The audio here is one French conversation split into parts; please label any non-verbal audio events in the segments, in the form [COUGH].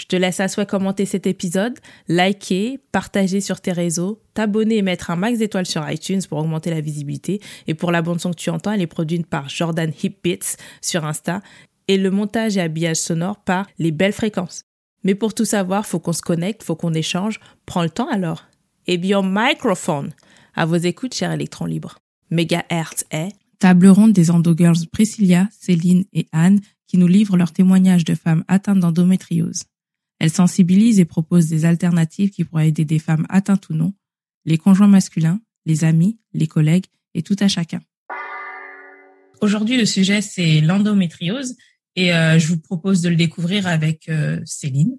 Je te laisse à souhait commenter cet épisode, liker, partager sur tes réseaux, t'abonner et mettre un max d'étoiles sur iTunes pour augmenter la visibilité. Et pour la bande son que tu entends, elle est produite par Jordan Hipbits sur Insta et le montage et habillage sonore par Les Belles Fréquences. Mais pour tout savoir, faut qu'on se connecte, faut qu'on échange. Prends le temps alors. Et bien, microphone. À vos écoutes, cher électron libre. Megahertz est table ronde des endogirls Priscilla, Céline et Anne qui nous livrent leurs témoignages de femmes atteintes d'endométriose. Elle sensibilise et propose des alternatives qui pourraient aider des femmes atteintes ou non, les conjoints masculins, les amis, les collègues et tout à chacun. Aujourd'hui, le sujet, c'est l'endométriose et euh, je vous propose de le découvrir avec euh, Céline.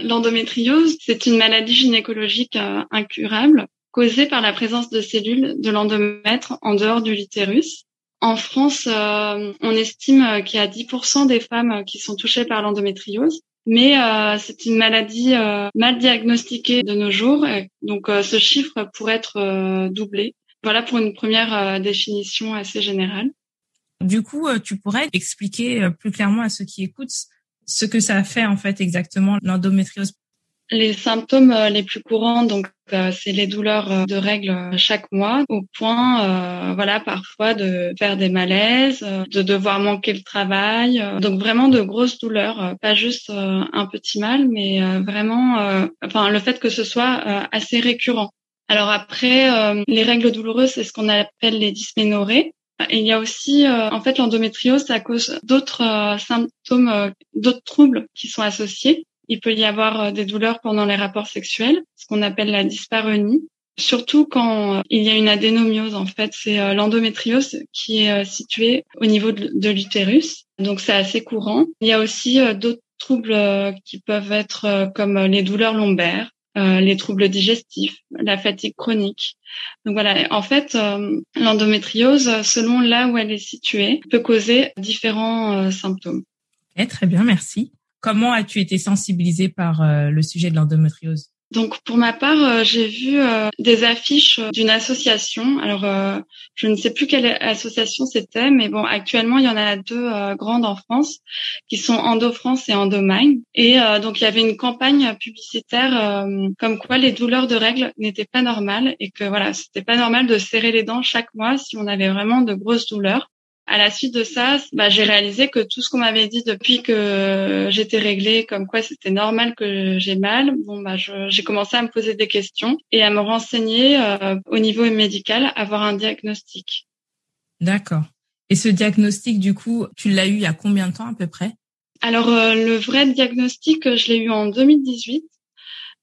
L'endométriose, c'est une maladie gynécologique euh, incurable causée par la présence de cellules de l'endomètre en dehors de l'utérus. En France, on estime qu'il y a 10% des femmes qui sont touchées par l'endométriose mais euh, c'est une maladie euh, mal diagnostiquée de nos jours. donc euh, ce chiffre pourrait être doublé. Voilà pour une première définition assez générale. Du coup, tu pourrais expliquer plus clairement à ceux qui écoutent ce que ça fait en fait exactement l'endométriose les symptômes euh, les plus courants, donc euh, c'est les douleurs euh, de règles chaque mois, au point, voilà, parfois de faire des malaises, de devoir manquer le travail, donc vraiment de grosses douleurs, pas juste un petit mal, mais vraiment, enfin le fait que ce soit assez récurrent. Alors après, les règles douloureuses, c'est ce qu'on appelle les dysménorrhées. il y a aussi, en fait, l'endométriose à cause d'autres symptômes, d'autres troubles qui sont associés. Il peut y avoir euh, des douleurs pendant les rapports sexuels, ce qu'on appelle la dyspareunie. Surtout quand euh, il y a une adénomiose, en fait, c'est euh, l'endométriose qui est située au niveau de l'utérus. Donc c'est assez courant. Il y a aussi d'autres troubles qui peuvent être comme les douleurs lombaires, les troubles digestifs, la fatigue chronique. Donc voilà, en fait, l'endométriose, selon là où elle est située, peut causer différents symptômes. très bien, merci. Comment as-tu été sensibilisée par euh, le sujet de l'endométriose? Donc pour ma part, euh, j'ai vu euh, des affiches d'une association. Alors je ne sais plus quelle association c'était, mais bon, actuellement il y en a deux grandes en France qui sont Endo France et Endomine. Et donc il y avait une campagne publicitaire comme quoi les douleurs de règles n'étaient pas normales et que voilà, c'était pas normal de serrer les dents chaque mois si on avait vraiment de grosses douleurs à la suite de ça, bah, j'ai réalisé que tout ce qu'on m'avait dit depuis que j'étais réglée, comme quoi c'était normal que j'ai mal, bon, bah, j'ai commencé à me poser des questions et à me renseigner euh, au niveau médical, avoir un diagnostic. D'accord. Et ce diagnostic, du coup, tu l'as eu il y a combien de temps à peu près? Alors, euh, le vrai diagnostic, je l'ai eu en 2018,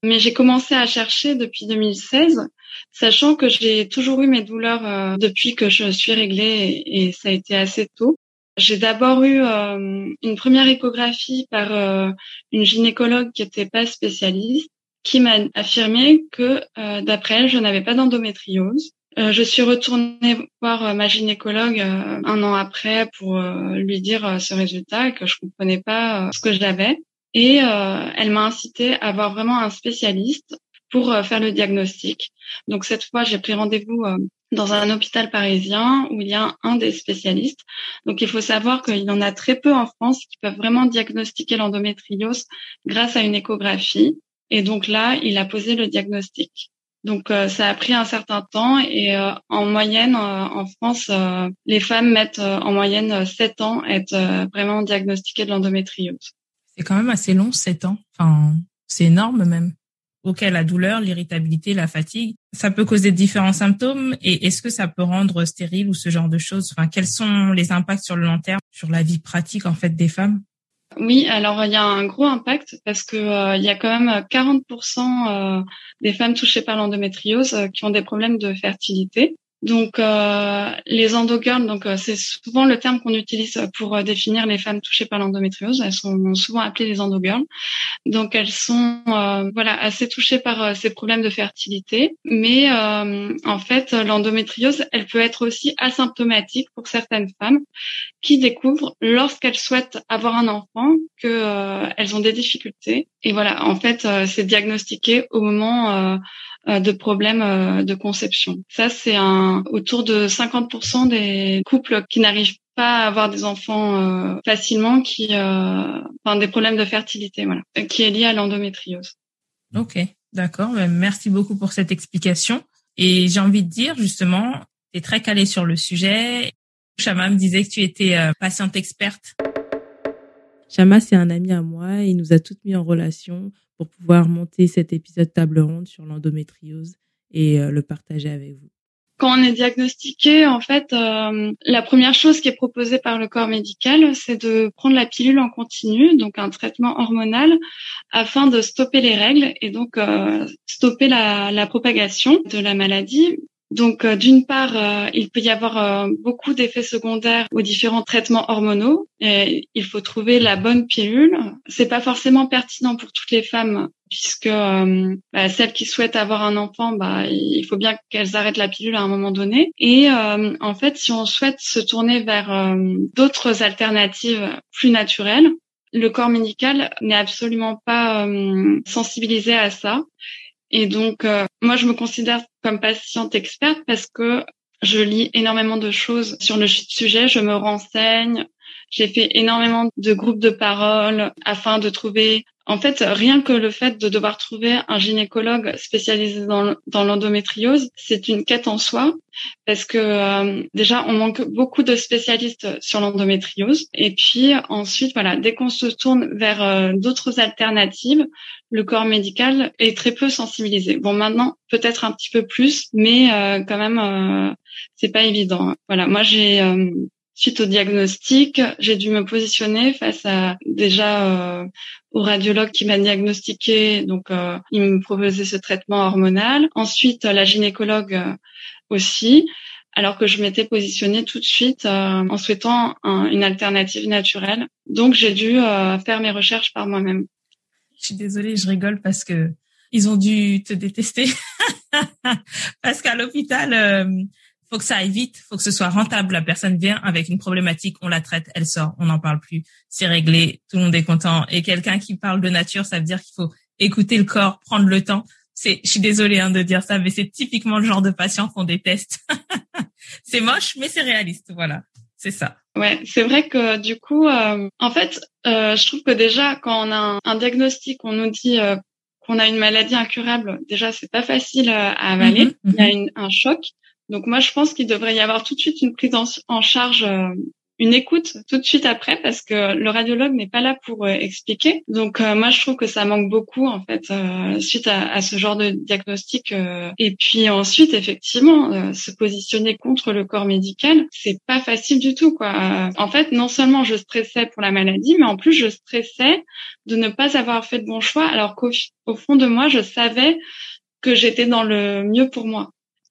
mais j'ai commencé à chercher depuis 2016 sachant que j'ai toujours eu mes douleurs euh, depuis que je suis réglée et, ça a été assez tôt. J'ai d'abord eu euh, une première échographie par euh, une gynécologue qui n'était pas spécialiste, qui m'a affirmé que d'après elle, je n'avais pas d'endométriose. je suis retournée voir ma gynécologue un an après pour lui dire ce résultat que je comprenais pas ce que j'avais. Et elle m'a incité à voir vraiment un spécialiste pour euh, faire le diagnostic. Donc cette fois, j'ai pris rendez-vous euh, dans un hôpital parisien où il y a un des spécialistes. Donc il faut savoir qu'il y en a très peu en France qui peuvent vraiment diagnostiquer l'endométriose grâce à une échographie. Et donc là, il a posé le diagnostic. Donc euh, ça a pris un certain temps et en moyenne en France, les femmes mettent en moyenne 7 ans à être vraiment diagnostiquées de l'endométriose. C'est quand même assez long, 7 ans. Enfin, c'est énorme même. Ok, la douleur, l'irritabilité, la fatigue, ça peut causer différents symptômes. Et est-ce que ça peut rendre stérile ou ce genre de choses? Enfin, quels sont les impacts sur le long terme sur la vie pratique en fait des femmes? Oui, alors il y a un gros impact parce que il y a quand même 40% des femmes touchées par l'endométriose qui ont des problèmes de fertilité. Donc euh, les endogirls, donc euh, c'est souvent le terme qu'on utilise pour euh, définir les femmes touchées par l'endométriose. Elles sont souvent appelées les endogirls. Donc elles sont voilà assez touchées par ces problèmes de fertilité, mais en fait l'endométriose, elle peut être aussi asymptomatique pour certaines femmes qui découvrent lorsqu'elles souhaitent avoir un enfant que elles ont des difficultés. Et voilà, en fait, c'est diagnostiqué au moment euh, de problèmes euh, de conception. Ça, c'est un autour de 50% des couples qui n'arrivent pas à avoir des enfants euh, facilement, qui, enfin, des problèmes de fertilité, voilà, qui est lié à l'endométriose. Ok, d'accord. Ben, merci beaucoup pour cette explication. Et j'ai envie de dire justement, tu es très calé sur le sujet. Chama me disait que tu étais patiente experte. Chama, c'est un ami à moi. Il nous a toutes mis en relation pour pouvoir monter cet épisode table ronde sur l'endométriose et euh, le partager avec vous. Quand on est diagnostiqué, en fait, euh, la première chose qui est proposée par le corps médical, c'est de prendre la pilule en continu, donc un traitement hormonal, afin de stopper les règles et donc euh, stopper la, la propagation de la maladie. Donc, euh, d'une part, euh, il peut y avoir euh, beaucoup d'effets secondaires aux différents traitements hormonaux. Et il faut trouver la bonne pilule. C'est pas forcément pertinent pour toutes les femmes, puisque bah, celles qui souhaitent avoir un enfant, bah, il faut bien qu'elles arrêtent la pilule à un moment donné. Et en fait, si on souhaite se tourner vers d'autres alternatives plus naturelles, le corps médical n'est absolument pas sensibilisé à ça. Et donc, euh, moi, je me considère comme patiente experte parce que je lis énormément de choses sur le sujet, je me renseigne, j'ai fait énormément de groupes de parole afin de trouver en fait, rien que le fait de devoir trouver un gynécologue spécialisé dans, l'endométriose, c'est une quête en soi, parce que euh, déjà, on manque beaucoup de spécialistes sur l'endométriose. Et puis ensuite, voilà, dès qu'on se tourne vers euh, d'autres alternatives, le corps médical est très peu sensibilisé. Bon, maintenant, peut-être un petit peu plus, mais euh, quand même, c'est pas évident. Voilà, moi j'ai Suite au diagnostic, j'ai dû me positionner face à déjà euh, au radiologue qui m'a diagnostiqué, donc euh, il me proposait ce traitement hormonal. Ensuite, la gynécologue euh, aussi, alors que je m'étais positionnée tout de suite en souhaitant une alternative naturelle. Donc j'ai dû faire mes recherches par moi-même. Je suis désolée, je rigole parce que ils ont dû te détester [LAUGHS] parce qu'à l'hôpital faut que ça aille vite, faut que ce soit rentable. La personne vient avec une problématique, on la traite, elle sort, on n'en parle plus, c'est réglé, tout le monde est content. Et quelqu'un qui parle de nature, ça veut dire qu'il faut écouter le corps, prendre le temps. C'est, je suis désolée hein, de dire ça, mais c'est typiquement le genre de patient qu'on déteste. [LAUGHS] c'est moche, mais c'est réaliste, voilà. C'est ça. Ouais, c'est vrai que du coup, euh, en fait, euh, je trouve que déjà quand on a un, diagnostic, on nous dit euh, qu'on a une maladie incurable, déjà c'est pas facile à avaler. Mm-hmm, Il y a un choc. Donc moi, je pense qu'il devrait y avoir tout de suite une prise en, charge, euh, une écoute tout de suite après, parce que le radiologue n'est pas là pour euh, expliquer. Donc euh, moi, je trouve que ça manque beaucoup en fait suite à, ce genre de diagnostic. et puis ensuite, effectivement, se positionner contre le corps médical, c'est pas facile du tout quoi. en fait, non seulement je stressais pour la maladie, mais en plus je stressais de ne pas avoir fait de bon choix, alors qu'au fond de moi, je savais que j'étais dans le mieux pour moi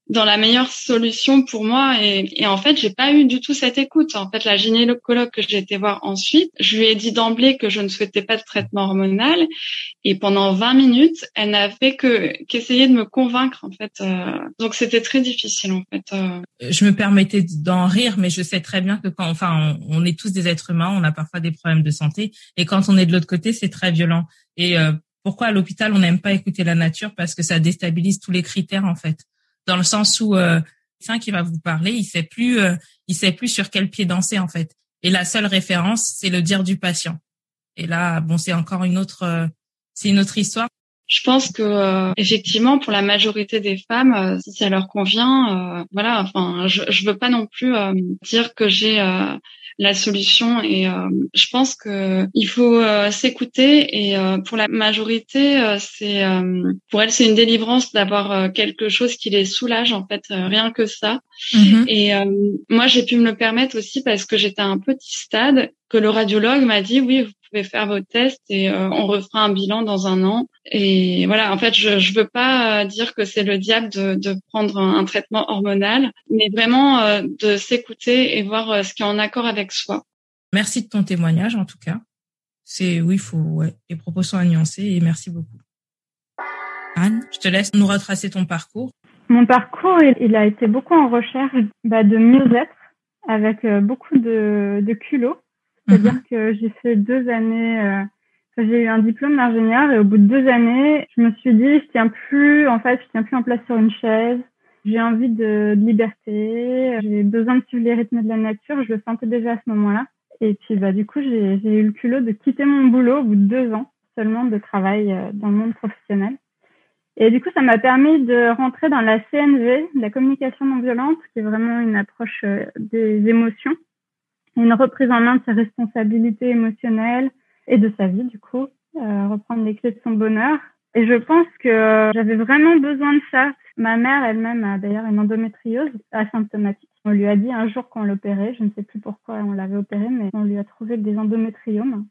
dans la meilleure solution pour moi. Et, et en fait j'ai pas eu du tout cette écoute. En fait la gynécologue que j'ai été voir ensuite je lui ai dit d'emblée que je ne souhaitais pas de traitement hormonal. Et pendant 20 minutes elle n'a fait que qu'essayer de me convaincre en fait euh, donc c'était très difficile en fait euh. je me permettais d'en rire mais je sais très bien que quand enfin on, on, est tous des êtres humains on a parfois des problèmes de santé. Et quand on est de l'autre côté c'est très violent. Et euh, pourquoi à l'hôpital on n'aime pas écouter la nature? Parce que ça déstabilise tous les critères en fait dans le sens où euh, le qui va vous parler, il sait plus, euh, il sait plus sur quel pied danser en fait. Et la seule référence, c'est le dire du patient. Et là, bon, c'est encore une autre, euh, c'est une autre histoire. Je pense que euh, effectivement, pour la majorité des femmes, si ça leur convient, voilà. Enfin, je, je veux pas non plus dire que j'ai la solution. Et euh, je pense que il faut euh, s'écouter. Et euh, pour la majorité, c'est pour elle c'est une délivrance d'avoir quelque chose qui les soulage en fait, rien que ça. Mm-hmm. Et moi, j'ai pu me le permettre aussi parce que j'étais à un petit stade que le radiologue m'a dit oui, vous pouvez faire vos tests et on refera un bilan dans un an. Et voilà, en fait, je je veux pas dire que c'est le diable de, de prendre un, traitement hormonal, mais vraiment de s'écouter et voir ce qui est en accord avec soi. Merci de ton témoignage en tout cas. C'est oui, faut ouais, les propos sont à nuancer et merci beaucoup. Anne, je te laisse nous retracer ton parcours. Mon parcours, il, a été beaucoup en recherche bah, de mieux-être, avec euh, beaucoup de, de culot. C'est-à-dire mhm. que j'ai fait deux années, euh, j'ai eu un diplôme d'ingénieur et au bout de deux années, je me suis dit, je tiens plus, en fait, je tiens plus en place sur une chaise. J'ai envie de, de liberté, j'ai besoin de suivre les rythmes de la nature. Je le sentais déjà à ce moment-là. Et puis, bah, du coup, j'ai eu le culot de quitter mon boulot au bout de deux ans seulement de travail euh, dans le monde professionnel. Et du coup, ça m'a permis de rentrer dans la CNV, la communication non violente, qui est vraiment une approche euh, des émotions, une reprise en main de ses responsabilités émotionnelles et de sa vie, du coup, euh, reprendre les clés de son bonheur. Et je pense que j'avais vraiment besoin de ça. Ma mère elle-même a d'ailleurs une endométriose asymptomatique. On lui a dit un jour qu'on l'opérait, je ne sais plus pourquoi on l'avait opéré, mais on lui a trouvé des endométriomes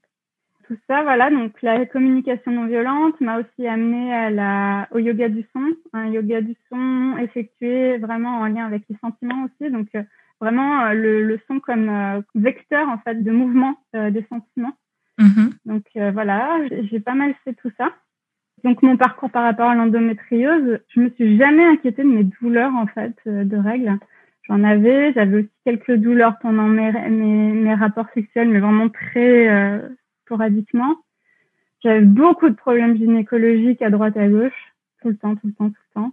tout ça, voilà. Donc la communication non violente m'a aussi amené à la, au yoga du son, un yoga du son effectué vraiment en lien avec les sentiments aussi. Donc euh, vraiment euh, le, le, son comme euh, vecteur en fait de mouvement des sentiments. Mm-hmm. Donc voilà, j'ai pas mal fait tout ça. Donc mon parcours par rapport à l'endométriose, je me suis jamais inquiétée de mes douleurs en fait de règles. J'en avais, j'avais aussi quelques douleurs pendant mes, mes, mes rapports sexuels, mais vraiment très sporadiquement. J'avais beaucoup de problèmes gynécologiques à droite à gauche, tout le temps, tout le temps, tout le temps.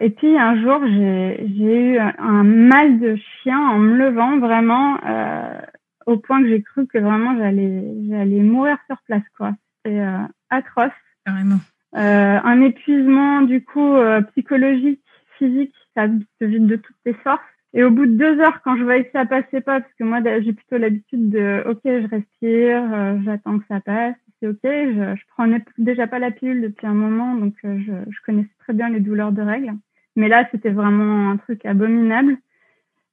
Et puis un jour, j'ai eu un mal de chien en me levant vraiment euh, au point que j'ai cru que vraiment j'allais j'allais mourir sur place quoi. C'était euh, atroce. Carrément. Euh, un épuisement du coup euh, psychologique, physique, ça te vide de toutes tes forces. Et au bout de deux heures, quand je voyais que ça passait pas, parce que moi j'ai plutôt l'habitude de, ok, je respire, euh, j'attends que ça passe, c'est ok. Je, je prenais déjà pas la pilule depuis un moment, donc euh, je, je, connaissais très bien les douleurs de règles. Mais là, c'était vraiment un truc abominable.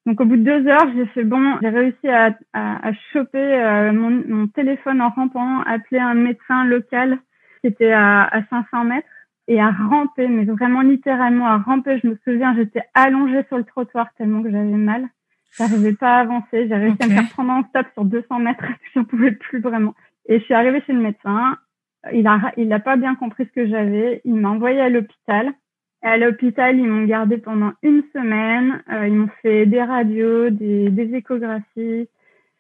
Donc au bout de deux heures, j'ai fait bon, j'ai réussi à, à, à choper euh, mon, mon, téléphone en rampant, appeler un médecin local qui était à, à 500 mètres et à ramper, mais vraiment littéralement à ramper. Je me souviens, j'étais allongée sur le trottoir tellement que j'avais mal. J'arrivais pas à avancer. J'ai réussi à me faire prendre en stop sur 200 mètres. [LAUGHS] J'en pouvais plus vraiment. Et je suis arrivée chez le médecin. Il a, il a pas bien compris ce que j'avais. Il m'a envoyée à l'hôpital. À l'hôpital, ils m'ont gardée pendant une semaine. Euh, ils m'ont fait des radios, des, des échographies.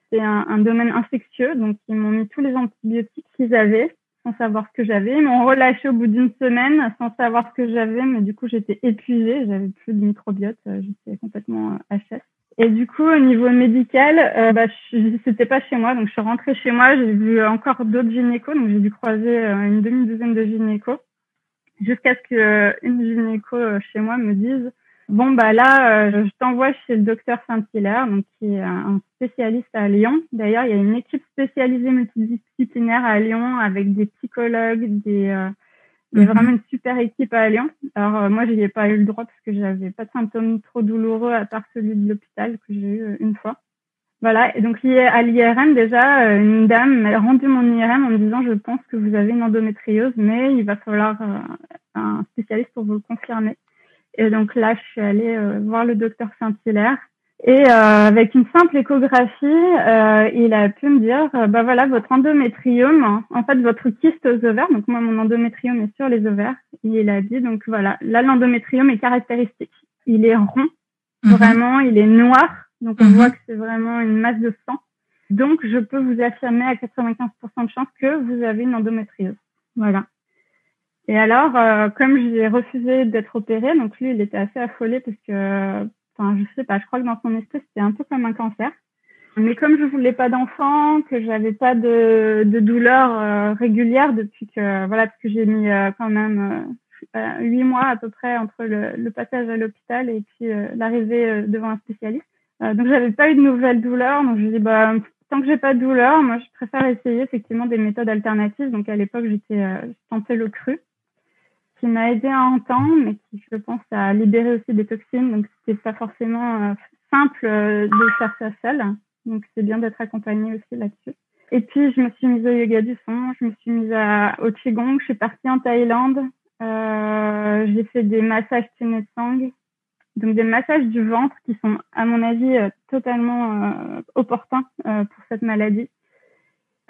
C'est un, un domaine infectieux, donc ils m'ont mis tous les antibiotiques qu'ils avaient sans savoir ce que j'avais. Ils m'ont relâché au bout d'une semaine sans savoir ce que j'avais, mais du coup j'étais épuisée, j'avais plus de microbiote, euh, j'étais complètement HS. Et du coup, au niveau médical, euh, bah, c'était pas chez moi, donc je suis rentrée chez moi. J'ai vu encore d'autres gynécos, donc j'ai dû croiser euh, une demi-douzaine de gynécos, jusqu'à ce qu'une euh, gynéco chez moi me dise Bon bah là, euh, je t'envoie chez le docteur Saint-Hilaire, donc qui est un spécialiste à Lyon. D'ailleurs, il y a une équipe spécialisée multidisciplinaire à Lyon avec des psychologues, des euh, il y a mhm. vraiment une super équipe à Lyon. Alors euh, moi, je n'y ai pas eu le droit parce que j'avais pas de symptômes trop douloureux à part celui de l'hôpital que j'ai eu une fois. Voilà. Et donc à l'IRM déjà, une dame m'a rendu mon IRM en me disant je pense que vous avez une endométriose, mais il va falloir un spécialiste pour vous le confirmer. Et donc là, je suis allée euh, voir le docteur Saint-Hilaire. Et euh, avec une simple échographie, euh, il a pu me dire, bah voilà, votre endométriome, en fait, votre kyste aux ovaires, donc moi, mon endométriome est sur les ovaires. il a dit, donc voilà, là, l'endométriome est caractéristique. Il est rond, mhm. vraiment, il est noir, donc on mhm. voit que c'est vraiment une masse de sang. Donc, je peux vous affirmer à 95% de chance que vous avez une endométriose. Voilà. Et alors, euh, comme j'ai refusé d'être opérée, donc lui, il était assez affolé parce que, enfin, je sais pas, je crois que dans son esprit, c'était un peu comme un cancer. Mais comme je voulais pas d'enfant, que j'avais pas de, de douleur euh, régulière depuis que, voilà, parce que j'ai mis euh, quand même huit mois à peu près entre le, le passage à l'hôpital et puis l'arrivée devant un spécialiste. Donc j'avais pas eu de nouvelles douleurs, donc je dis bah tant que j'ai pas de douleur, moi je préfère essayer effectivement des méthodes alternatives. Donc à l'époque j'étais euh, tentais le cru qui m'a aidé à entendre, mais qui, je pense, a libéré aussi des toxines. Donc, c'était pas forcément euh, simple euh, de faire ça seul. Donc, c'est bien d'être accompagné aussi là-dessus. Et puis, je me suis mise au yoga du son, je me suis mise à, au Qigong, je suis partie en Thaïlande. Euh, j'ai fait des massages Tunesang, donc des massages du ventre qui sont, à mon avis, euh, totalement euh, opportuns euh, pour cette maladie.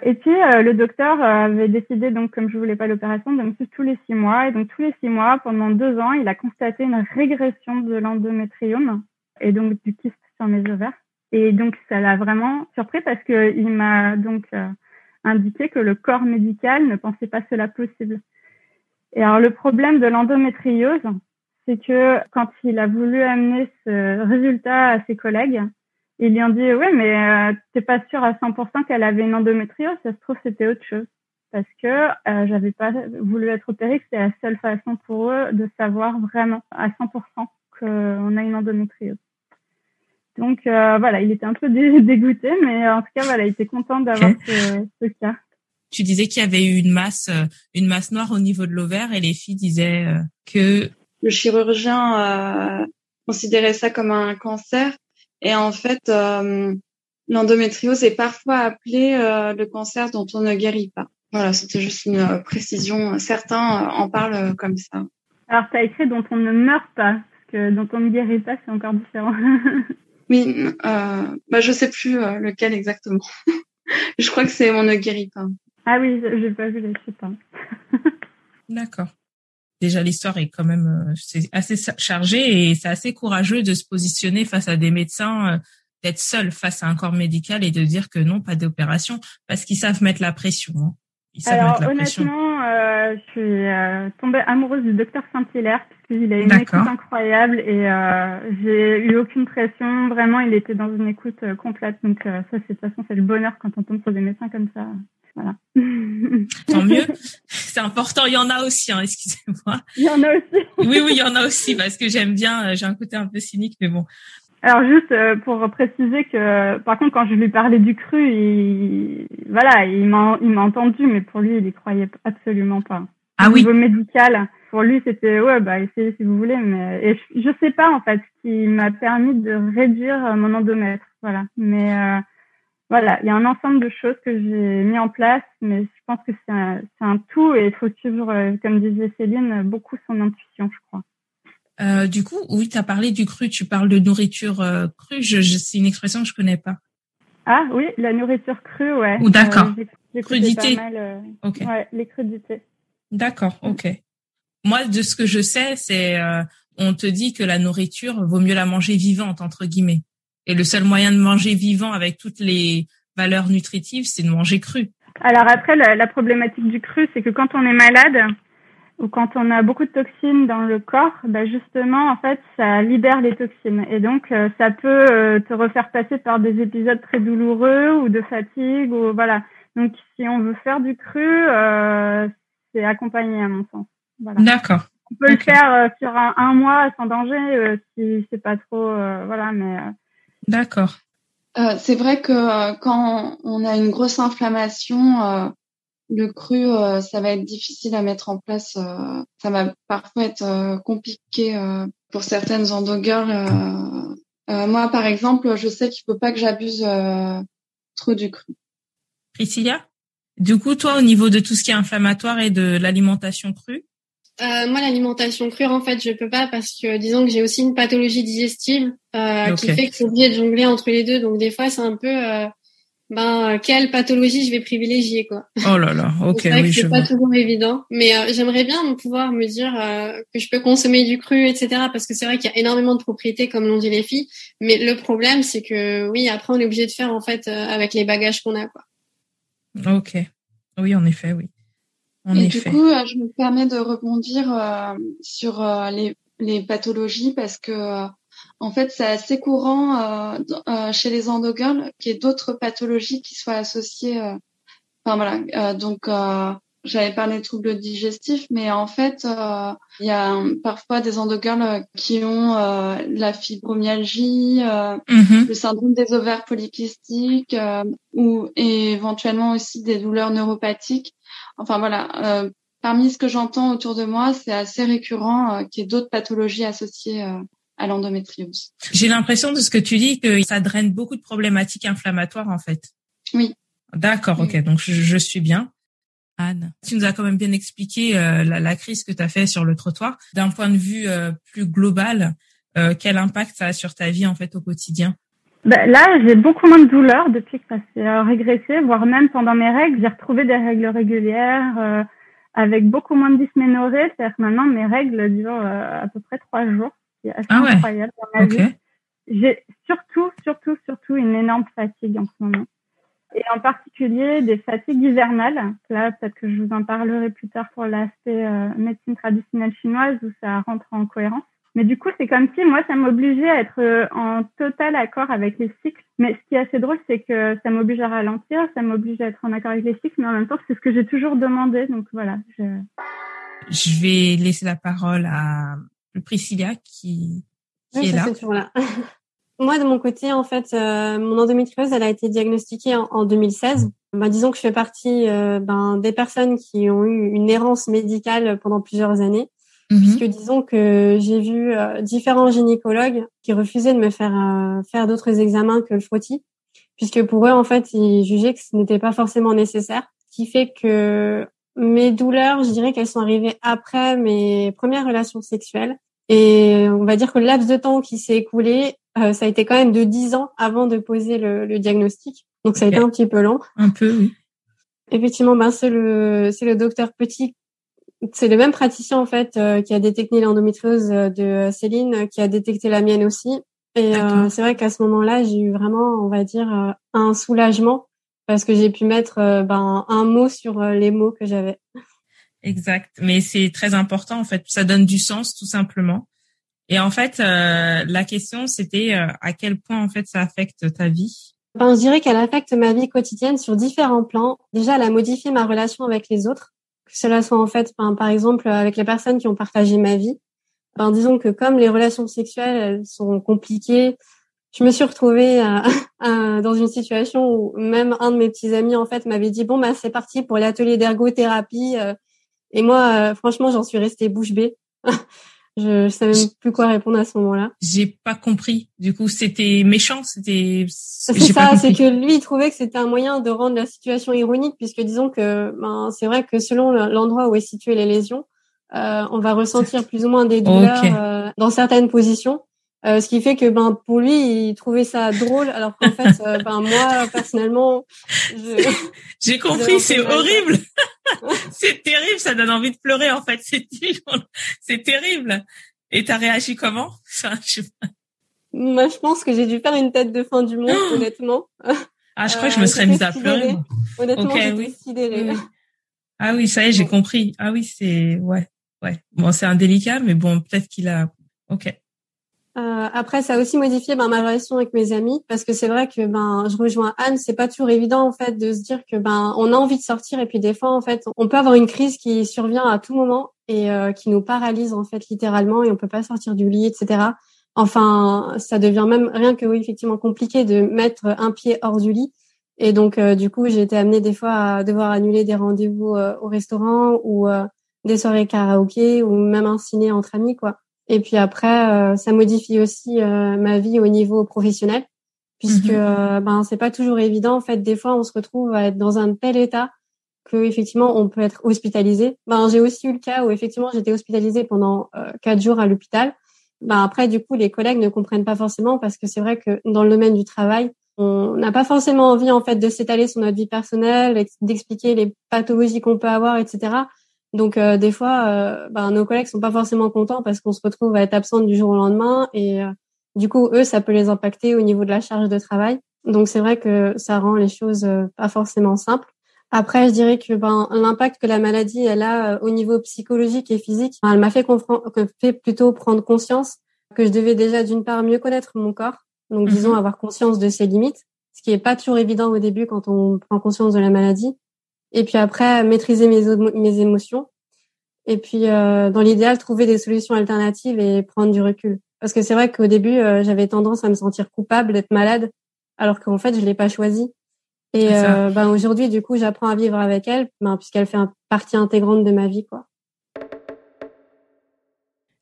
Et puis, euh, le docteur avait décidé, donc, comme je voulais pas l'opération, de me suivre tous les six mois. Et donc, tous les six mois, pendant deux ans, il a constaté une régression de l'endométrium et donc du kyste sur mes ovaires. Et donc, ça l'a vraiment surpris parce que il m'a donc euh, indiqué que le corps médical ne pensait pas cela possible. Et alors, le problème de l'endométriose, c'est que quand il a voulu amener ce résultat à ses collègues, ils lui ont dit, ouais, mais euh, t'es pas sûr à 100% qu'elle avait une endométriose, ça se trouve c'était autre chose. Parce que euh, j'avais pas voulu être opérée, c'était la seule façon pour eux de savoir vraiment à 100% qu'on a une endométriose. Donc euh, voilà, il était un peu [LAUGHS] dégoûté, mais en tout cas voilà, il était content d'avoir okay. ce, ce, cas. Tu disais qu'il y avait eu une masse, euh, une masse noire au niveau de l'ovaire, et les filles disaient euh, que le chirurgien euh, considérait ça comme un cancer, et en fait euh, l'endométriose est parfois appelée le cancer dont on ne guérit pas. Voilà, c'était juste une précision. Certains en parlent comme ça. Alors, tu as écrit dont on ne meurt pas, parce que dont on ne guérit pas, c'est encore différent. [LAUGHS] Oui, euh, bah je sais plus euh, lequel exactement. [LAUGHS] je crois que c'est on ne guérit pas. Ah oui, j'ai pas vu, je sais pas. D'accord. Déjà l'histoire est quand même euh, c'est assez chargée et c'est assez courageux de se positionner face à des médecins, euh, d'être seul face à un corps médical et de dire que non, pas d'opération, parce qu'ils savent mettre la pression. Hein. Ils savent Alors la honnêtement, euh, je suis euh, tombée amoureuse du docteur Saint-Hilaire puisqu'il a une écoute incroyable et euh, j'ai eu aucune pression. Vraiment, il était dans une écoute complète. Donc ça, c'est de toute façon, c'est le bonheur quand on tombe sur des médecins comme ça. Voilà. [LAUGHS] Tant mieux. C'est important. Il y en a aussi, hein, excusez-moi. Il y en a aussi. oui, oui, il y en a aussi parce que j'aime bien. euh, J'ai un côté un peu cynique, mais bon. Alors juste euh, pour préciser que par contre quand je lui parlais du cru, il voilà, il m'a il m'a entendu mais pour lui il y croyait absolument pas. Ah Au oui. niveau médical, pour lui c'était ouais bah essayez si vous voulez mais et je, je sais pas en fait ce qui m'a permis de réduire mon endomètre, voilà. Mais euh, voilà, il y a un ensemble de choses que j'ai mis en place mais je pense que c'est un, tout et il faut suivre euh, comme disait Céline beaucoup son intuition, je crois. Euh, du coup, oui, tu as parlé du cru, tu parles de nourriture euh, crue, je, je, c'est une expression que je connais pas. Ah oui, la nourriture crue, ouais. Ou d'accord. Euh, Crudité. Pas mal, Ok. Ouais, les crudités. D'accord, ok. Moi, de ce que je sais, c'est on te dit que la nourriture vaut mieux la manger vivante entre guillemets. Et le seul moyen de manger vivant avec toutes les valeurs nutritives, c'est de manger cru. Alors après, la, la problématique du cru, c'est que quand on est malade ou quand on a beaucoup de toxines dans le corps, bah justement, en fait, ça libère les toxines. Et donc, euh, ça peut euh, te refaire passer par des épisodes très douloureux ou de fatigue. ou voilà. Donc, si on veut faire du cru, euh, c'est accompagné à mon sens. Voilà. D'accord. On peut le faire euh, sur un, un mois sans danger si c'est pas trop, voilà, mais euh, D'accord. Euh, c'est vrai que euh, quand on a une grosse inflammation, euh, le cru, euh, ça va être difficile à mettre en place. euh, ça va parfois être euh, compliqué euh, pour certaines endogirls. Euh, euh, moi, par exemple, je sais qu'il faut pas que j'abuse euh, trop du cru. Priscilla? Du coup, toi, au niveau de tout ce qui est inflammatoire et de l'alimentation crue, Euh, moi, l'alimentation crue, en fait, je peux pas parce que disons que j'ai aussi une pathologie digestive euh, qui fait que je suis obligée de jongler entre les deux. Donc des fois, c'est un peu euh, ben quelle pathologie je vais privilégier quoi. oh là là, [LAUGHS] ok, c'est vrai oui, que je vois. pas toujours évident, mais euh, j'aimerais bien pouvoir me dire euh, que je peux consommer du cru, etc. Parce que c'est vrai qu'il y a énormément de propriétés, comme l'ont dit les filles. Mais le problème, c'est que oui, après, on est obligé de faire en fait euh, avec les bagages qu'on a quoi. Ok. Oui, en effet, oui. En Et effet. du coup, euh, je me permets de rebondir euh, sur euh, les, les pathologies parce que euh, en fait, c'est assez courant chez les endogirls qu'il y ait d'autres pathologies qui soient associées. euh, Enfin voilà, euh, donc euh, j'avais parlé de troubles digestifs, mais en fait, euh, il y a euh, parfois des endogirls qui ont euh, la fibromyalgie, euh, Mhm. le syndrome des ovaires polykystiques euh, ou et éventuellement aussi des douleurs neuropathiques. Enfin voilà, euh, parmi ce que j'entends autour de moi, c'est assez récurrent euh, qu'il y ait d'autres pathologies associées euh, à l'endométriose. J'ai l'impression de ce que tu dis que ça draine beaucoup de problématiques inflammatoires en fait. Oui. D'accord, ok. Donc je, suis bien. Anne, tu nous as quand même bien expliqué euh, la, crise que tu as fait sur le trottoir. D'un point de vue euh, plus global, euh, quel impact ça a sur ta vie en fait au quotidien? Ben, Là, j'ai beaucoup moins de douleurs depuis que ça s'est régressé, voire même pendant mes règles, j'ai retrouvé des règles régulières avec beaucoup moins de dysménorrhée. C'est-à-dire que maintenant, mes règles durent à peu près trois jours. C'est assez ah incroyable dans ma vie. J'ai surtout, surtout, surtout une énorme fatigue en ce moment et en particulier des fatigues hivernales. Là, peut-être que je vous en parlerai plus tard pour l'aspect euh, médecine traditionnelle chinoise où ça rentre en cohérence. Mais du coup, c'est comme si moi, ça m'obligeait à être euh, en total accord avec les cycles. Mais ce qui est assez drôle, c'est que ça m'oblige à ralentir, ça m'oblige à être en accord avec les cycles, mais en même temps, c'est ce que j'ai toujours demandé. Donc voilà. Je... je vais laisser la parole à Priscilla qui, qui est là. là. [LAUGHS] Moi, de mon côté, en fait, euh, mon endométriose, elle a été diagnostiquée en, 2016. Bah, disons que je fais partie euh, ben, des personnes qui ont eu une errance médicale pendant plusieurs années, mhm. puisque disons que j'ai vu euh, différents gynécologues qui refusaient de me faire faire d'autres examens que le frottis, puisque pour eux, en fait, ils jugeaient que ce n'était pas forcément nécessaire, ce qui fait que mes douleurs, je dirais qu'elles sont arrivées après mes premières relations sexuelles. Et on va dire que le laps de temps qui s'est écoulé euh, ça a été quand même de 10 ans avant de poser le, le diagnostic. Donc ça a été un petit peu long. Un peu, oui. Effectivement, ben c'est le c'est le docteur Petit, c'est le même praticien en fait euh, qui a détecté l'endométriose euh, de Céline, qui a détecté la mienne aussi. Et c'est vrai qu'à ce moment-là, j'ai eu vraiment, on va dire, un soulagement parce que j'ai pu mettre ben un mot sur les mots que j'avais. Exact, mais c'est très important en fait. Ça donne du sens tout simplement. Et en fait, euh, la question, c'était euh, à quel point en fait ça affecte ta vie? Ben, Je dirais qu'elle affecte ma vie quotidienne sur différents plans. Déjà, elle a modifié ma relation avec les autres, que cela soit en fait, par exemple, avec les personnes qui ont partagé ma vie. Ben, disons que comme les relations sexuelles elles sont compliquées, je me suis retrouvée [LAUGHS] dans une situation où même un de mes petits amis en fait m'avait dit bon bah c'est parti pour l'atelier d'ergothérapie euh, et moi franchement j'en suis restée bouche bée [LAUGHS] Je, je savais même plus quoi répondre à ce moment-là. J'ai pas compris. Du coup, c'était méchant, c'était. C'est ça, c'est que lui, il trouvait que c'était un moyen de rendre la situation ironique, puisque disons que ben, c'est vrai que selon l'endroit où est située les lésions, euh, on va ressentir plus ou moins des douleurs euh, dans certaines positions. Euh, ce qui fait que ben pour lui il trouvait ça drôle alors qu'en fait euh, ben moi personnellement [LAUGHS] j'ai compris [LAUGHS] c'est horrible [LAUGHS] c'est terrible ça donne envie de pleurer en fait. C'est c'est terrible. Et t'as réagi comment? Je... moi je pense que j'ai dû faire une tête de fin du monde [GASPS] honnêtement. Ah je crois que je me serais mise à pleurer honnêtement okay, oui. sidérée. Ah oui ça y est j'ai compris. Ah oui c'est ouais ouais. Bon c'est indélicat mais bon peut-être qu'il a ok euh, après, ça a aussi modifié ben, ma relation avec mes amis parce que c'est vrai que ben je rejoins Anne, c'est pas toujours évident en fait de se dire que ben on a envie de sortir et puis des fois en fait on peut avoir une crise qui survient à tout moment et euh, qui nous paralyse en fait littéralement et on peut pas sortir du lit, etc. Enfin, ça devient même rien que oui effectivement compliqué de mettre un pied hors du lit. Et donc euh, du coup j'ai été amenée des fois à devoir annuler des rendez-vous au restaurant ou des soirées karaoké ou même un ciné entre amis quoi. Et puis après, euh, ça modifie aussi euh, ma vie au niveau professionnel, puisque mhm. euh, ben c'est pas toujours évident. En fait, des fois, on se retrouve à être dans un tel état que effectivement, on peut être hospitalisé. Ben j'ai aussi eu le cas où effectivement j'étais hospitalisée pendant quatre jours à l'hôpital. Ben après, du coup, les collègues ne comprennent pas forcément parce que c'est vrai que dans le domaine du travail, on n'a pas forcément envie en fait de s'étaler sur notre vie personnelle, d'expliquer les pathologies qu'on peut avoir, etc. Donc euh, des fois, euh, ben, nos collègues sont pas forcément contents parce qu'on se retrouve à être absente du jour au lendemain et euh, du coup eux ça peut les impacter au niveau de la charge de travail. Donc c'est vrai que ça rend les choses pas forcément simples. Après, je dirais que ben, l'impact que la maladie elle a au niveau psychologique et physique, elle m'a fait, fait plutôt prendre conscience que je devais déjà d'une part mieux connaître mon corps, donc disons mhm. avoir conscience de ses limites, ce qui est pas toujours évident au début quand on prend conscience de la maladie. Et puis après, maîtriser mes, mes émotions. Et puis, euh, dans l'idéal, trouver des solutions alternatives et prendre du recul. Parce que c'est vrai qu'au début, euh, j'avais tendance à me sentir coupable d'être malade, alors qu'en fait, je l'ai pas choisi. Et euh, ben aujourd'hui, du coup, j'apprends à vivre avec elle, ben, puisqu'elle fait partie intégrante de ma vie, quoi.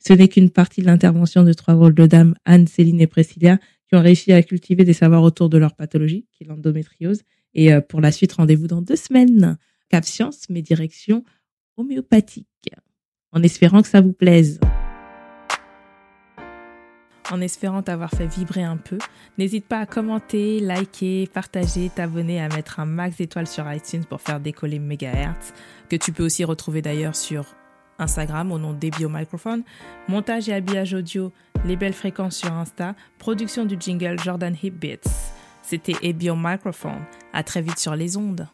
Ce n'est qu'une partie de l'intervention de trois rôles de dames, Anne, Céline et Priscilla, qui ont réussi à cultiver des savoirs autour de leur pathologie, qui est l'endométriose, Et pour la suite, rendez-vous dans deux semaines. Cap Science, mes directions homéopathiques. En espérant que ça vous plaise en espérant t'avoir fait vibrer un peu. N'hésite pas à commenter, liker, partager, t'abonner, à mettre un max d'étoiles sur iTunes pour faire décoller Megahertz, que tu peux aussi retrouver d'ailleurs sur Instagram au nom d'Ebio Microphone, montage et habillage audio, les belles fréquences sur Insta, production du jingle Jordan Hip Beats. C'était Ebio Microphone. À très vite sur les ondes.